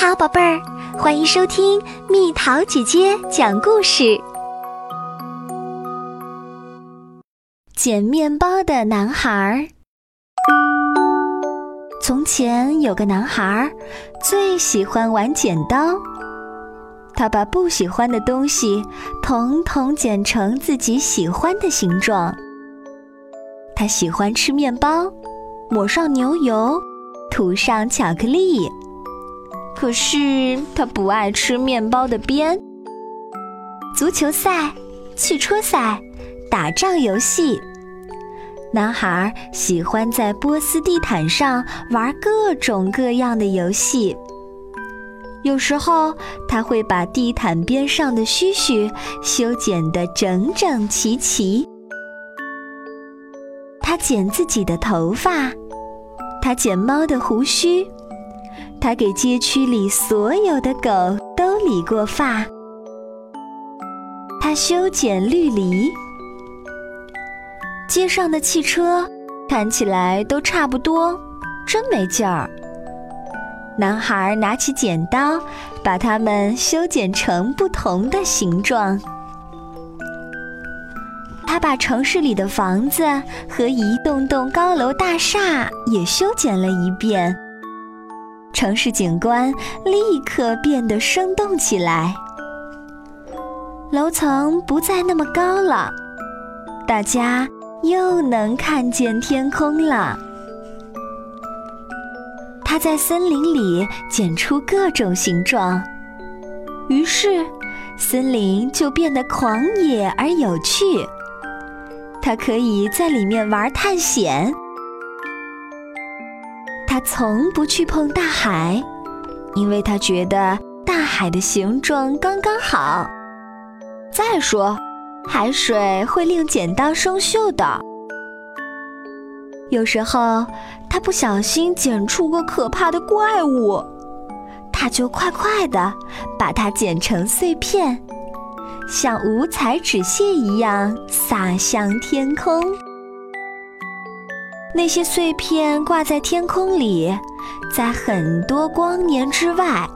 好，宝贝儿，欢迎收听蜜桃姐姐讲故事。捡面包的男孩。从前有个男孩，最喜欢玩剪刀。他把不喜欢的东西统统剪成自己喜欢的形状。他喜欢吃面包，抹上牛油，涂上巧克力。可是他不爱吃面包的边。足球赛、汽车赛、打仗游戏，男孩喜欢在波斯地毯上玩各种各样的游戏。有时候他会把地毯边上的须须修剪得整整齐齐。他剪自己的头发，他剪猫的胡须。他给街区里所有的狗都理过发，他修剪绿篱。街上的汽车看起来都差不多，真没劲儿。男孩拿起剪刀，把它们修剪成不同的形状。他把城市里的房子和一栋栋高楼大厦也修剪了一遍。城市景观立刻变得生动起来，楼层不再那么高了，大家又能看见天空了。他在森林里剪出各种形状，于是森林就变得狂野而有趣。他可以在里面玩探险。从不去碰大海，因为他觉得大海的形状刚刚好。再说，海水会令剪刀生锈的。有时候，他不小心剪出个可怕的怪物，他就快快的把它剪成碎片，像五彩纸屑一样洒向天空。那些碎片挂在天空里，在很多光年之外，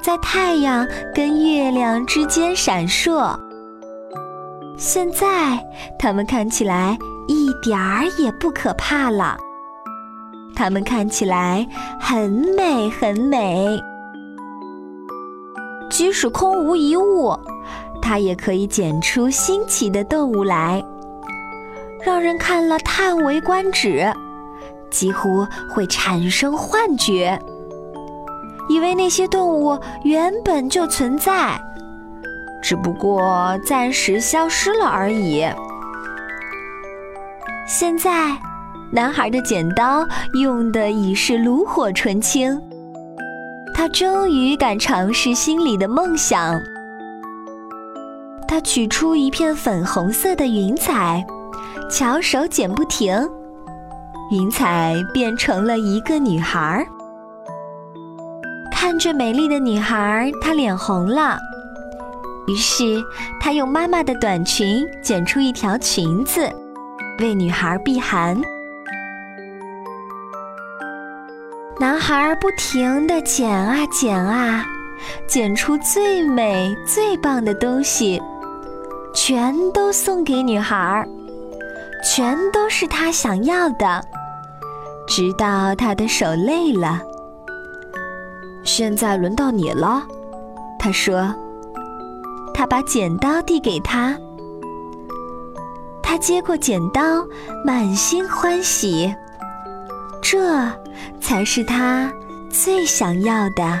在太阳跟月亮之间闪烁。现在它们看起来一点儿也不可怕了，它们看起来很美很美。即使空无一物，它也可以剪出新奇的动物来。让人看了叹为观止，几乎会产生幻觉，以为那些动物原本就存在，只不过暂时消失了而已。现在，男孩的剪刀用的已是炉火纯青，他终于敢尝试心里的梦想。他取出一片粉红色的云彩。巧手剪不停，云彩变成了一个女孩。看着美丽的女孩，她脸红了。于是，她用妈妈的短裙剪出一条裙子，为女孩避寒。男孩不停地剪啊剪啊，剪出最美最棒的东西，全都送给女孩。全都是他想要的，直到他的手累了。现在轮到你了，他说。他把剪刀递给他，他接过剪刀，满心欢喜。这才是他最想要的。